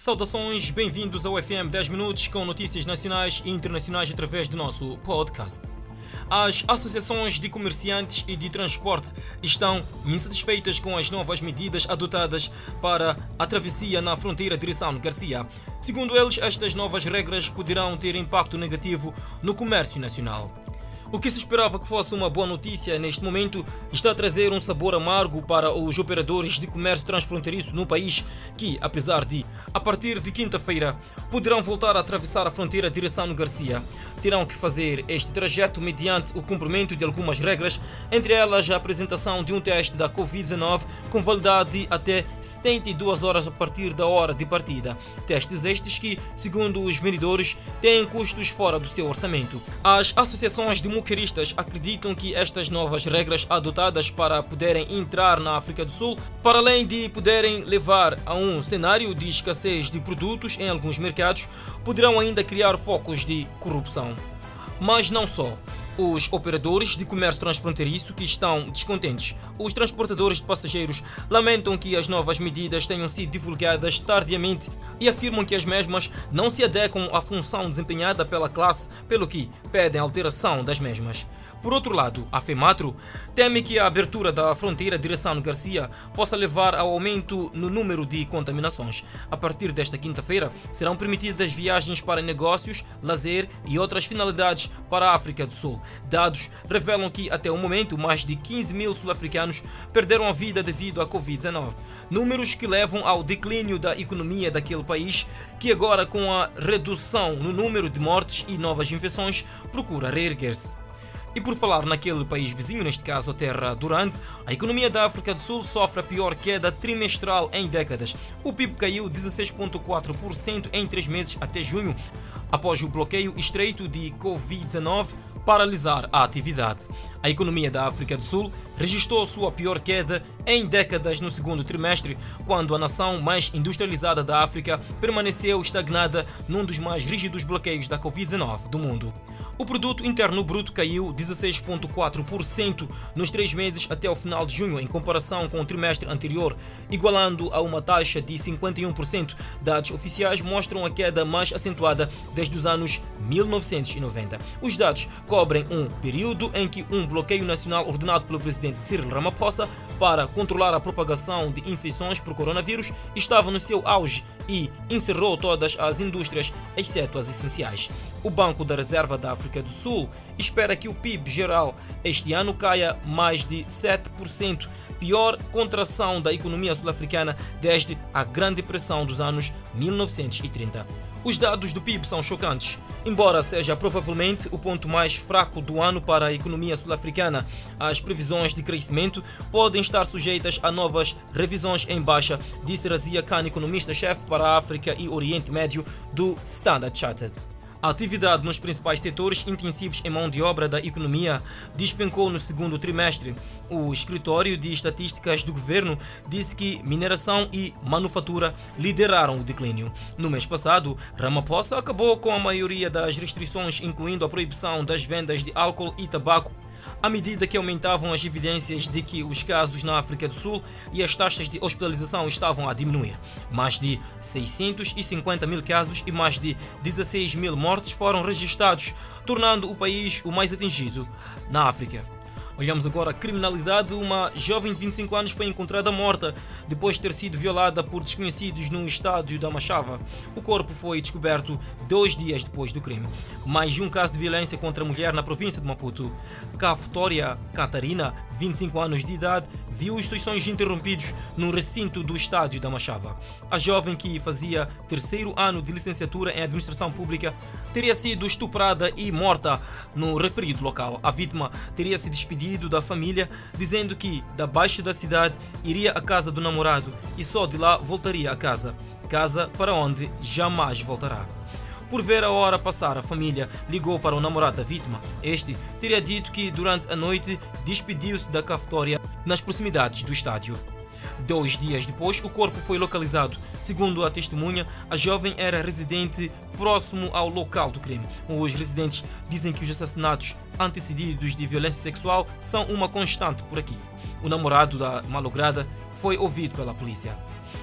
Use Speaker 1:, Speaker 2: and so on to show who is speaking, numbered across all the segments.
Speaker 1: Saudações, bem-vindos ao FM 10 Minutos com notícias nacionais e internacionais através do nosso podcast. As associações de comerciantes e de transporte estão insatisfeitas com as novas medidas adotadas para a travessia na fronteira de Rissano Garcia. Segundo eles, estas novas regras poderão ter impacto negativo no comércio nacional. O que se esperava que fosse uma boa notícia neste momento está a trazer um sabor amargo para os operadores de comércio transfronteiriço no país, que, apesar de, a partir de quinta-feira, poderão voltar a atravessar a fronteira direção Garcia, terão que fazer este trajeto mediante o cumprimento de algumas regras, entre elas a apresentação de um teste da Covid-19 com validade até 72 horas a partir da hora de partida. Testes estes que, segundo os vendedores, têm custos fora do seu orçamento. As associações de moqueiristas acreditam que estas novas regras adotadas para poderem entrar na África do Sul, para além de poderem levar a um cenário de escassez de produtos em alguns mercados, poderão ainda criar focos de corrupção. Mas não só. Os operadores de comércio transfronteiriço que estão descontentes. Os transportadores de passageiros lamentam que as novas medidas tenham sido divulgadas tardiamente e afirmam que as mesmas não se adequam à função desempenhada pela classe, pelo que pedem alteração das mesmas. Por outro lado, a FEMATRO teme que a abertura da fronteira direção Garcia possa levar ao aumento no número de contaminações. A partir desta quinta-feira, serão permitidas viagens para negócios, lazer e outras finalidades para a África do Sul. Dados revelam que, até o momento, mais de 15 mil sul-africanos perderam a vida devido à Covid-19. Números que levam ao declínio da economia daquele país, que agora, com a redução no número de mortes e novas infecções, procura reerguer-se. E por falar naquele país vizinho, neste caso a Terra Durante, a economia da África do Sul sofre a pior queda trimestral em décadas. O PIB caiu 16,4% em três meses até junho, após o bloqueio estreito de Covid-19 paralisar a atividade. A economia da África do Sul registrou sua pior queda em décadas no segundo trimestre, quando a nação mais industrializada da África permaneceu estagnada num dos mais rígidos bloqueios da Covid-19 do mundo. O produto interno bruto caiu 16,4% nos três meses até o final de junho, em comparação com o trimestre anterior, igualando a uma taxa de 51%. Dados oficiais mostram a queda mais acentuada desde os anos 1990. Os dados cobrem um período em que um bloqueio nacional ordenado pelo presidente Cyril Ramaphosa para controlar a propagação de infecções por coronavírus estava no seu auge e encerrou todas as indústrias, exceto as essenciais. O Banco da Reserva da África do Sul espera que o PIB geral este ano caia mais de 7%, pior contração da economia sul-africana desde a Grande Depressão dos anos 1930. Os dados do PIB são chocantes. Embora seja provavelmente o ponto mais fraco do ano para a economia sul-africana, as previsões de crescimento podem estar sujeitas a novas revisões em baixa, disse Razia Khan, economista-chefe para a África e Oriente Médio do Standard Chartered. A atividade nos principais setores intensivos em mão de obra da economia despencou no segundo trimestre. O Escritório de Estatísticas do Governo disse que mineração e manufatura lideraram o declínio. No mês passado, Ramaphosa acabou com a maioria das restrições, incluindo a proibição das vendas de álcool e tabaco à medida que aumentavam as evidências de que os casos na África do Sul e as taxas de hospitalização estavam a diminuir. Mais de 650 mil casos e mais de 16 mil mortes foram registrados, tornando o país o mais atingido na África. Olhamos agora a criminalidade. Uma jovem de 25 anos foi encontrada morta depois de ter sido violada por desconhecidos no estádio da Machava. O corpo foi descoberto dois dias depois do crime. Mais um caso de violência contra a mulher na província de Maputo. Caftória Catarina, 25 anos de idade, viu instruções interrompidos no recinto do estádio da Machava. A jovem que fazia terceiro ano de licenciatura em administração pública teria sido estuprada e morta no referido local. A vítima teria se despedido da família, dizendo que da baixa da cidade iria à casa do namorado e só de lá voltaria a casa, casa para onde jamais voltará. Por ver a hora passar, a família ligou para o namorado da vítima. Este teria dito que durante a noite despediu-se da cafetória nas proximidades do estádio. Dois dias depois, o corpo foi localizado. Segundo a testemunha, a jovem era residente próximo ao local do crime. Os residentes dizem que os assassinatos antecedidos de violência sexual são uma constante por aqui. O namorado da malograda foi ouvido pela polícia.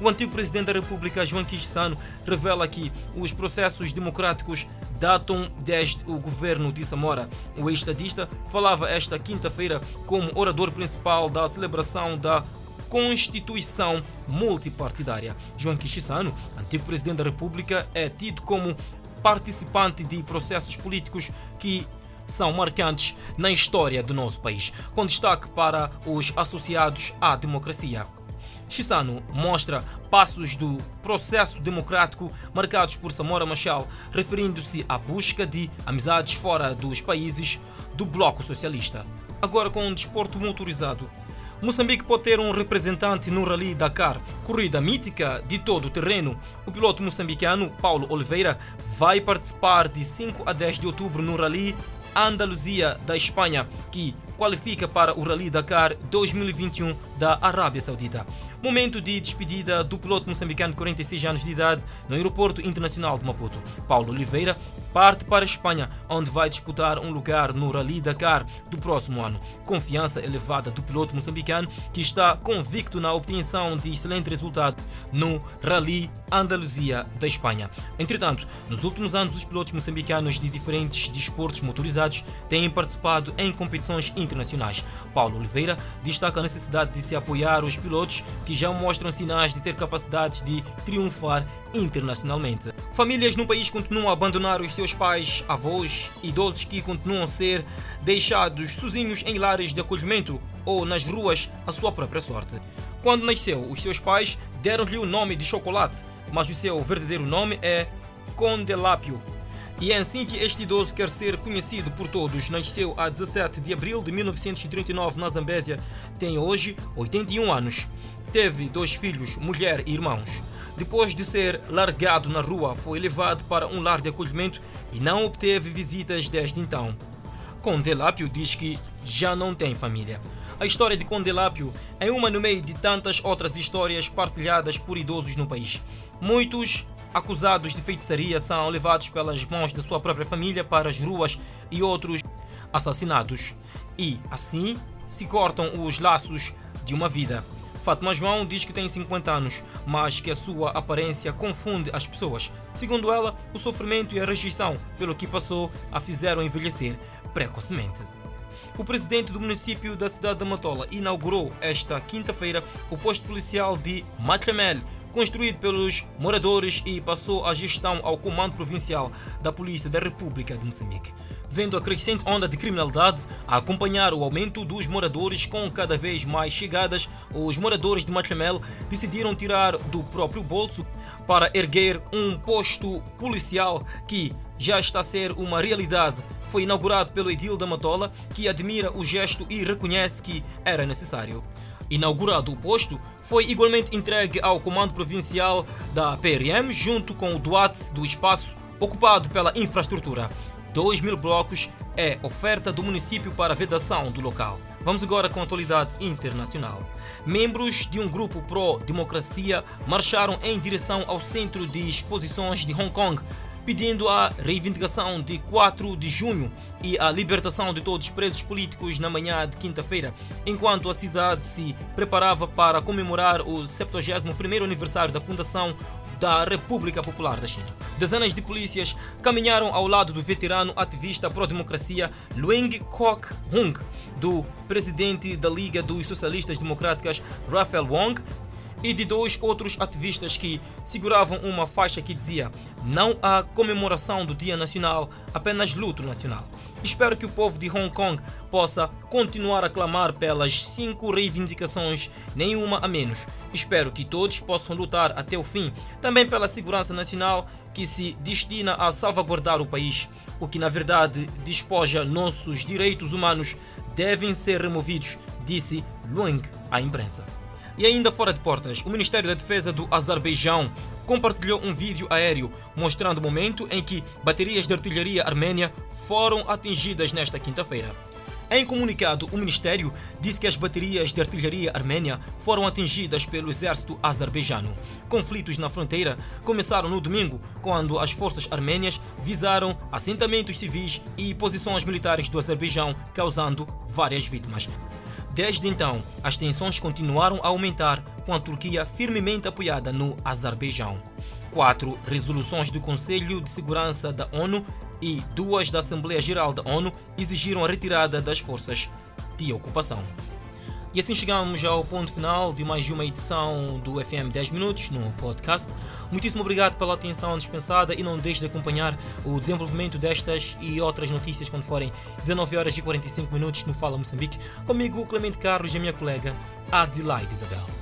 Speaker 1: O antigo presidente da República, João Quixano, revela que os processos democráticos datam desde o governo de Samora. O ex-estadista falava esta quinta-feira como orador principal da celebração da Constituição multipartidária. João Quixano, antigo presidente da República, é tido como participante de processos políticos que são marcantes na história do nosso país, com destaque para os associados à democracia. Chissano mostra passos do processo democrático marcados por Samora Machel, referindo-se à busca de amizades fora dos países do bloco socialista. Agora com o desporto motorizado, Moçambique pode ter um representante no Rally Dakar, corrida mítica de todo o terreno. O piloto moçambicano Paulo Oliveira vai participar de 5 a 10 de outubro no Rally Andaluzia da Espanha, que qualifica para o Rally Dakar 2021 da Arábia Saudita. Momento de despedida do piloto moçambicano de 46 anos de idade no Aeroporto Internacional de Maputo. Paulo Oliveira parte para a Espanha, onde vai disputar um lugar no Rally Dakar do próximo ano. Confiança elevada do piloto moçambicano, que está convicto na obtenção de excelente resultado no Rally Andaluzia da Espanha. Entretanto, nos últimos anos, os pilotos moçambicanos de diferentes desportos motorizados têm participado em competições internacionais. Paulo Oliveira destaca a necessidade de se apoiar os pilotos que já mostram sinais de ter capacidade de triunfar internacionalmente. Famílias no país continuam a abandonar os seus pais, avós, idosos que continuam a ser deixados sozinhos em lares de acolhimento ou nas ruas à sua própria sorte. Quando nasceu, os seus pais deram-lhe o nome de Chocolate, mas o seu verdadeiro nome é Condelápio. E é assim que este idoso quer ser conhecido por todos. Nasceu a 17 de abril de 1939 na Zambésia, tem hoje 81 anos. Teve dois filhos, mulher e irmãos. Depois de ser largado na rua, foi levado para um lar de acolhimento e não obteve visitas desde então. Condelápio diz que já não tem família. A história de Condelápio é uma no meio de tantas outras histórias partilhadas por idosos no país. Muitos acusados de feitiçaria são levados pelas mãos da sua própria família para as ruas e outros assassinados. E, assim, se cortam os laços de uma vida. Fátima João diz que tem 50 anos, mas que a sua aparência confunde as pessoas. Segundo ela, o sofrimento e a rejeição pelo que passou a fizeram envelhecer precocemente. O presidente do município da cidade de Matola inaugurou esta quinta-feira o posto policial de Matlamel, construído pelos moradores e passou a gestão ao Comando Provincial da Polícia da República de Moçambique. Vendo a crescente onda de criminalidade a acompanhar o aumento dos moradores com cada vez mais chegadas, os moradores de Matlamel decidiram tirar do próprio bolso para erguer um posto policial que já está a ser uma realidade. Foi inaugurado pelo Edil da Matola, que admira o gesto e reconhece que era necessário. Inaugurado o posto, foi igualmente entregue ao Comando Provincial da PRM, junto com o doate do espaço ocupado pela infraestrutura. 2 mil blocos é oferta do município para vedação do local. Vamos agora com a atualidade internacional. Membros de um grupo pró-democracia marcharam em direção ao Centro de Exposições de Hong Kong pedindo a reivindicação de 4 de junho e a libertação de todos os presos políticos na manhã de quinta-feira, enquanto a cidade se preparava para comemorar o 71º aniversário da fundação da República Popular da China. Dezenas de polícias caminharam ao lado do veterano ativista pró-democracia Lueng Kok Hung, do presidente da Liga dos Socialistas Democráticas Raphael Wong e de dois outros ativistas que seguravam uma faixa que dizia: Não há comemoração do Dia Nacional, apenas luto nacional. Espero que o povo de Hong Kong possa continuar a clamar pelas cinco reivindicações, nenhuma a menos. Espero que todos possam lutar até o fim, também pela segurança nacional que se destina a salvaguardar o país. O que na verdade despoja nossos direitos humanos devem ser removidos, disse Luang à imprensa. E ainda fora de portas, o Ministério da Defesa do Azerbaijão compartilhou um vídeo aéreo mostrando o momento em que baterias de artilharia armênia foram atingidas nesta quinta-feira. Em comunicado, o Ministério disse que as baterias de artilharia armênia foram atingidas pelo exército azerbaijano. Conflitos na fronteira começaram no domingo, quando as forças armênias visaram assentamentos civis e posições militares do Azerbaijão, causando várias vítimas. Desde então, as tensões continuaram a aumentar, com a Turquia firmemente apoiada no Azerbaijão. Quatro resoluções do Conselho de Segurança da ONU e duas da Assembleia Geral da ONU exigiram a retirada das forças de ocupação. E assim chegamos ao ponto final de mais uma edição do FM 10 Minutos no podcast. Muitíssimo obrigado pela atenção dispensada e não deixe de acompanhar o desenvolvimento destas e outras notícias quando forem 19 horas e 45 minutos no Fala Moçambique. Comigo, Clemente Carlos e a minha colega Adelaide Isabel.